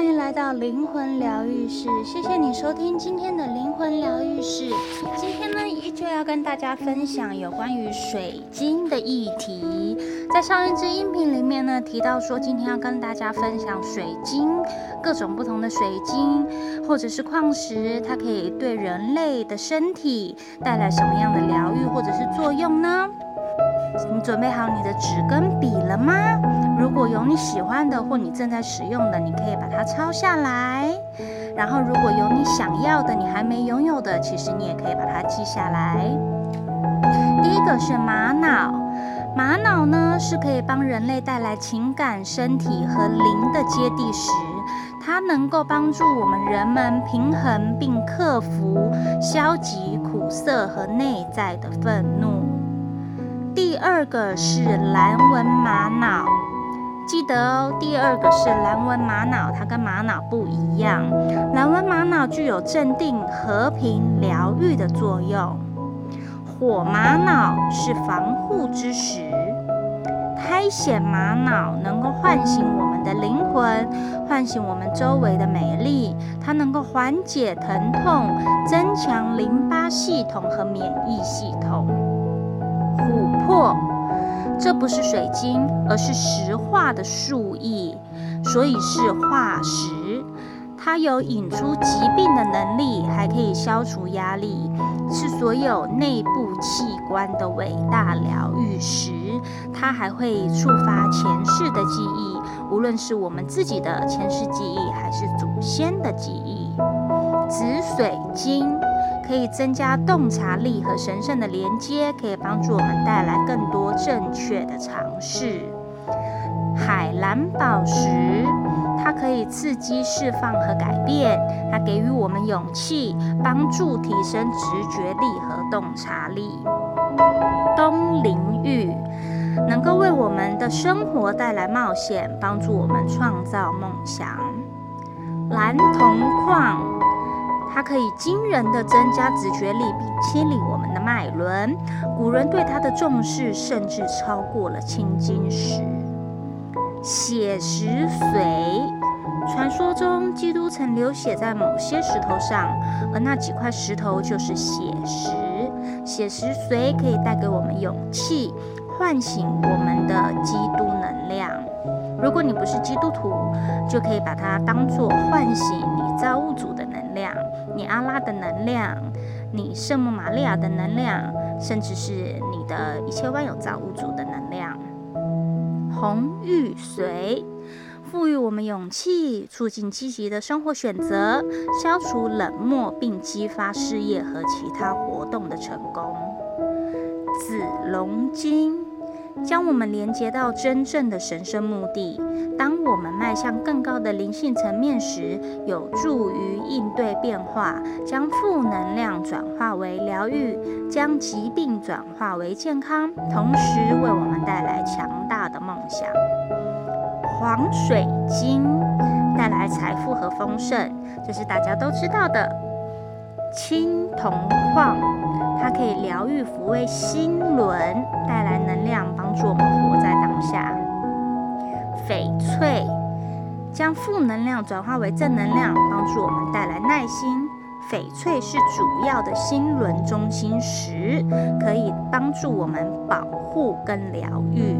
欢迎来到灵魂疗愈室，谢谢你收听今天的灵魂疗愈室。今天呢，依旧要跟大家分享有关于水晶的议题。在上一支音频里面呢，提到说今天要跟大家分享水晶，各种不同的水晶或者是矿石，它可以对人类的身体带来什么样的疗愈或？准备好你的纸跟笔了吗？如果有你喜欢的或你正在使用的，你可以把它抄下来。然后，如果有你想要的、你还没拥有的，其实你也可以把它记下来。第一个是玛瑙，玛瑙呢是可以帮人类带来情感、身体和灵的接地石，它能够帮助我们人们平衡并克服消极、苦涩和内在的愤怒。第二个是蓝纹玛瑙。记得哦，第二个是蓝纹玛瑙，它跟玛瑙不一样。蓝纹玛瑙具有镇定、和平、疗愈的作用。火玛瑙是防护之石。苔藓玛瑙能够唤醒我们的灵魂，唤醒我们周围的美丽。它能够缓解疼痛，增强淋巴系统和免疫系统。琥珀。这不是水晶，而是石化的树液，所以是化石。它有引出疾病的能力，还可以消除压力，是所有内部器官的伟大疗愈石。它还会触发前世的记忆，无论是我们自己的前世记忆，还是祖先的记忆。紫水晶。可以增加洞察力和神圣的连接，可以帮助我们带来更多正确的尝试。海蓝宝石，它可以刺激、释放和改变，它给予我们勇气，帮助提升直觉力和洞察力。东陵玉能够为我们的生活带来冒险，帮助我们创造梦想。蓝铜矿。它可以惊人的增加直觉力，并清理我们的脉轮。古人对它的重视，甚至超过了青金石。血石髓，传说中基督曾流血在某些石头上，而那几块石头就是血石。血石髓可以带给我们勇气，唤醒我们的基督能量。如果你不是基督徒，就可以把它当作唤醒你造物主的能量。你阿拉的能量，你圣母玛利亚的能量，甚至是你的一切万有造物主的能量。红玉髓赋予我们勇气，促进积极的生活选择，消除冷漠，并激发事业和其他活动的成功。紫龙晶。将我们连接到真正的神圣目的。当我们迈向更高的灵性层面时，有助于应对变化，将负能量转化为疗愈，将疾病转化为健康，同时为我们带来强大的梦想。黄水晶带来财富和丰盛，这是大家都知道的。青铜矿。它可以疗愈、抚慰心轮，带来能量，帮助我们活在当下。翡翠将负能量转化为正能量，帮助我们带来耐心。翡翠是主要的心轮中心石，可以帮助我们保护跟疗愈。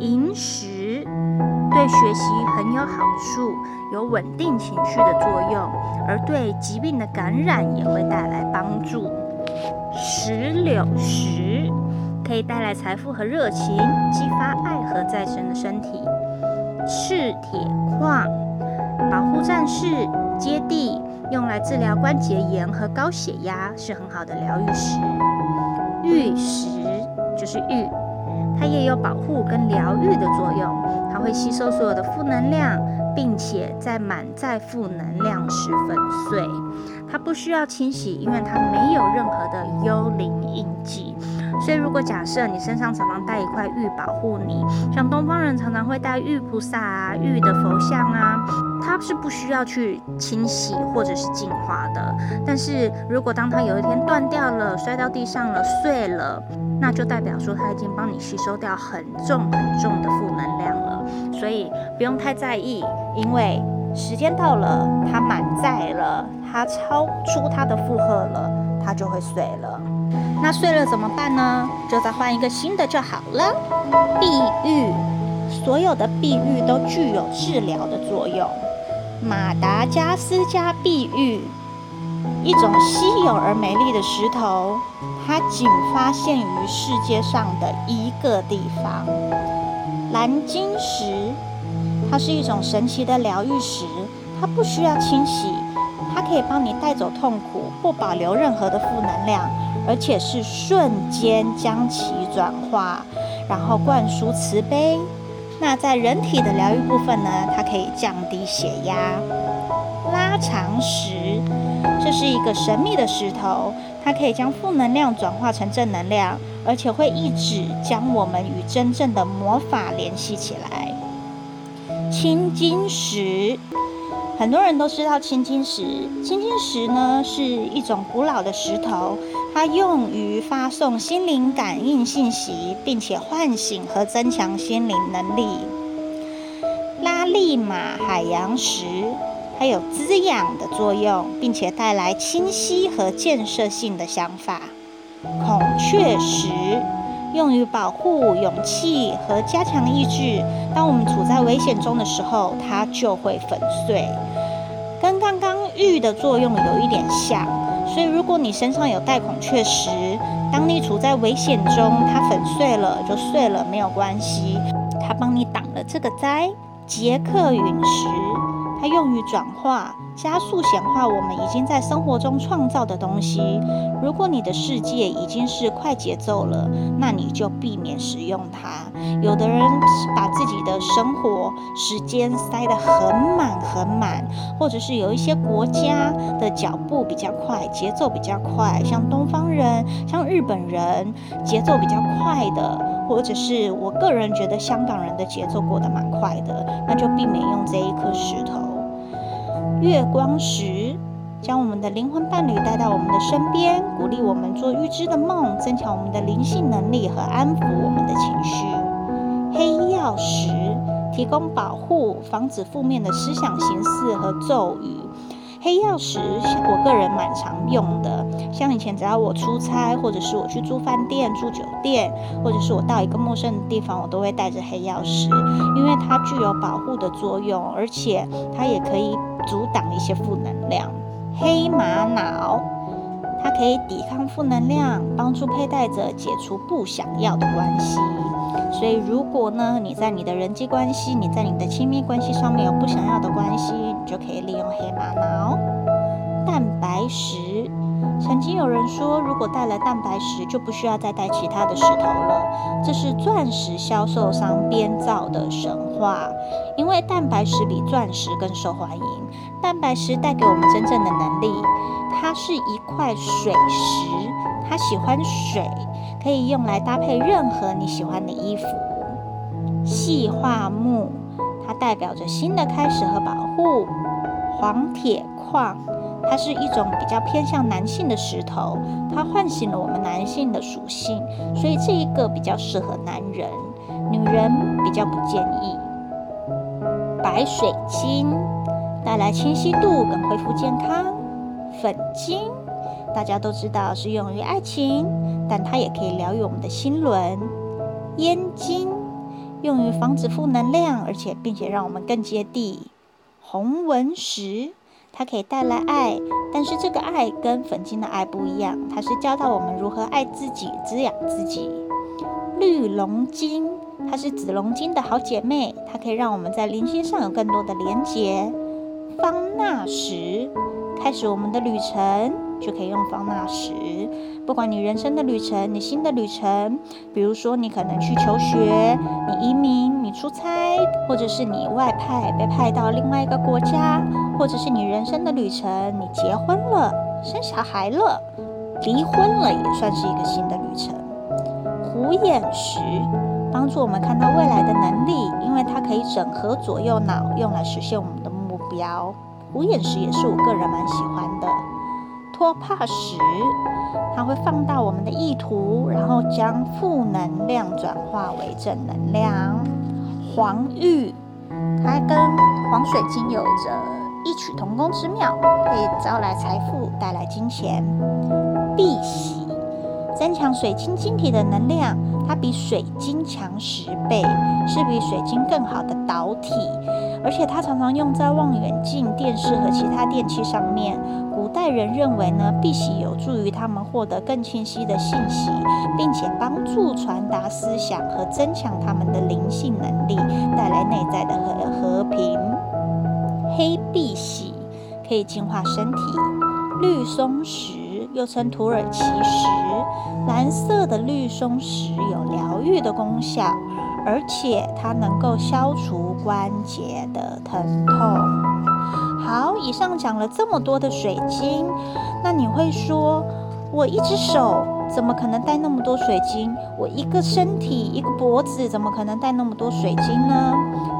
萤石对学习很有好处，有稳定情绪的作用，而对疾病的感染也会带来帮助。石榴石可以带来财富和热情，激发爱和再生的身体。赤铁矿保护战士，接地，用来治疗关节炎和高血压，是很好的疗愈石。玉石就是玉，它也有保护跟疗愈的作用，它会吸收所有的负能量，并且在满载负能量时粉碎。它不需要清洗，因为它没有任何的幽灵印记。所以，如果假设你身上常常带一块玉保护你，像东方人常常会带玉菩萨啊、玉的佛像啊，它是不需要去清洗或者是净化的。但是如果当它有一天断掉了、摔到地上了、碎了，那就代表说它已经帮你吸收掉很重很重的负能量。不用太在意，因为时间到了，它满载了，它超出它的负荷了，它就会碎了。那碎了怎么办呢？就再换一个新的就好了。碧玉，所有的碧玉都具有治疗的作用。马达加斯加碧玉，一种稀有而美丽的石头，它仅发现于世界上的一个地方。蓝晶石，它是一种神奇的疗愈石，它不需要清洗，它可以帮你带走痛苦，不保留任何的负能量，而且是瞬间将其转化，然后灌输慈悲。那在人体的疗愈部分呢，它可以降低血压。拉长石，这是一个神秘的石头，它可以将负能量转化成正能量，而且会一直将我们与真正的魔法联系起来。青金石，很多人都知道青金石。青金石呢，是一种古老的石头。它用于发送心灵感应信息，并且唤醒和增强心灵能力。拉利马海洋石，它有滋养的作用，并且带来清晰和建设性的想法。孔雀石用于保护、勇气和加强意志。当我们处在危险中的时候，它就会粉碎，跟刚刚玉的作用有一点像。所以，如果你身上有带孔雀石，当你处在危险中，它粉碎了就碎了，没有关系，它帮你挡了这个灾。杰克陨石，它用于转化。加速显化我们已经在生活中创造的东西。如果你的世界已经是快节奏了，那你就避免使用它。有的人把自己的生活时间塞得很满很满，或者是有一些国家的脚步比较快，节奏比较快，像东方人、像日本人节奏比较快的，或者是我个人觉得香港人的节奏过得蛮快的，那就避免用这一颗石头。月光石将我们的灵魂伴侣带到我们的身边，鼓励我们做预知的梦，增强我们的灵性能力和安抚我们的情绪。黑曜石提供保护，防止负面的思想、形式和咒语。黑曜石我个人蛮常用的，像以前只要我出差，或者是我去住饭店、住酒店，或者是我到一个陌生的地方，我都会带着黑曜石，因为它具有保护的作用，而且它也可以。阻挡一些负能量，黑玛瑙，它可以抵抗负能量，帮助佩戴者解除不想要的关系。所以，如果呢，你在你的人际关系，你在你的亲密关系上面有不想要的关系，你就可以利用黑玛瑙。蛋白石。曾经有人说，如果带了蛋白石，就不需要再带其他的石头了。这是钻石销售商编造的神话，因为蛋白石比钻石更受欢迎。蛋白石带给我们真正的能力，它是一块水石，它喜欢水，可以用来搭配任何你喜欢的衣服。细化木，它代表着新的开始和保护。黄铁矿。它是一种比较偏向男性的石头，它唤醒了我们男性的属性，所以这一个比较适合男人，女人比较不建议。白水晶带来清晰度跟恢复健康，粉晶大家都知道是用于爱情，但它也可以疗愈我们的心轮。烟晶用于防止负能量，而且并且让我们更接地。红纹石。它可以带来爱，但是这个爱跟粉晶的爱不一样，它是教导我们如何爱自己、滋养自己。绿龙晶，它是紫龙晶的好姐妹，它可以让我们在灵性上有更多的连结。方纳石，开始我们的旅程。就可以用方纳石，不管你人生的旅程，你新的旅程，比如说你可能去求学，你移民，你出差，或者是你外派被派到另外一个国家，或者是你人生的旅程，你结婚了，生小孩了，离婚了，也算是一个新的旅程。虎眼石帮助我们看到未来的能力，因为它可以整合左右脑，用来实现我们的目标。虎眼石也是我个人蛮喜欢的。托帕石，它会放大我们的意图，然后将负能量转化为正能量。黄玉，它跟黄水晶有着异曲同工之妙，可以招来财富，带来金钱。碧玺增强水晶晶体的能量，它比水晶强十倍，是比水晶更好的导体，而且它常常用在望远镜、电视和其他电器上面。古代人认为呢，碧玺有助于他们获得更清晰的信息，并且帮助传达思想和增强他们的灵性能力，带来内在的和和平。黑碧玺可以净化身体，绿松石。又称土耳其石，蓝色的绿松石有疗愈的功效，而且它能够消除关节的疼痛。好，以上讲了这么多的水晶，那你会说，我一只手怎么可能戴那么多水晶？我一个身体一个脖子怎么可能戴那么多水晶呢？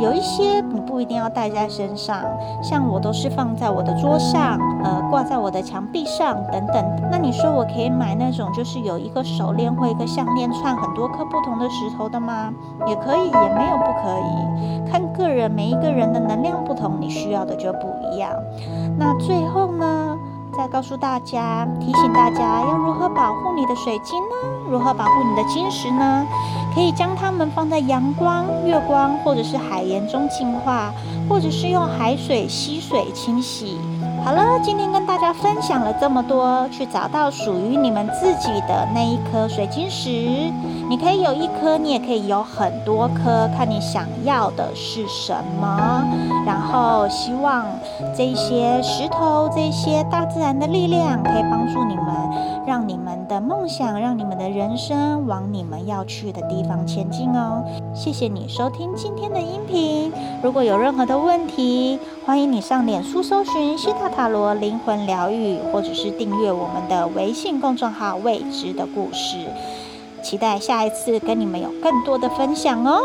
有一些你不一定要戴在身上，像我都是放在我的桌上，呃，挂在我的墙壁上等等。那你说我可以买那种就是有一个手链或一个项链串很多颗不同的石头的吗？也可以，也没有不可以，看个人，每一个人的能量不同，你需要的就不一样。那最后呢，再告诉大家，提醒大家要如何保护你的水晶呢？如何保护你的晶石呢？可以将它们放在阳光、月光或者是海盐中净化，或者是用海水、溪水清洗。好了，今天跟大家分享了这么多，去找到属于你们自己的那一颗水晶石。你可以有一颗，你也可以有很多颗，看你想要的是什么。然后希望这些石头、这些大自然的力量，可以帮助你们，让你们的梦想，让你们的人生往你们要去的地方前进哦。谢谢你收听今天的音频。如果有任何的问题，欢迎你上脸书搜寻西塔塔罗灵魂疗愈，或者是订阅我们的微信公众号“未知的故事”，期待下一次跟你们有更多的分享哦。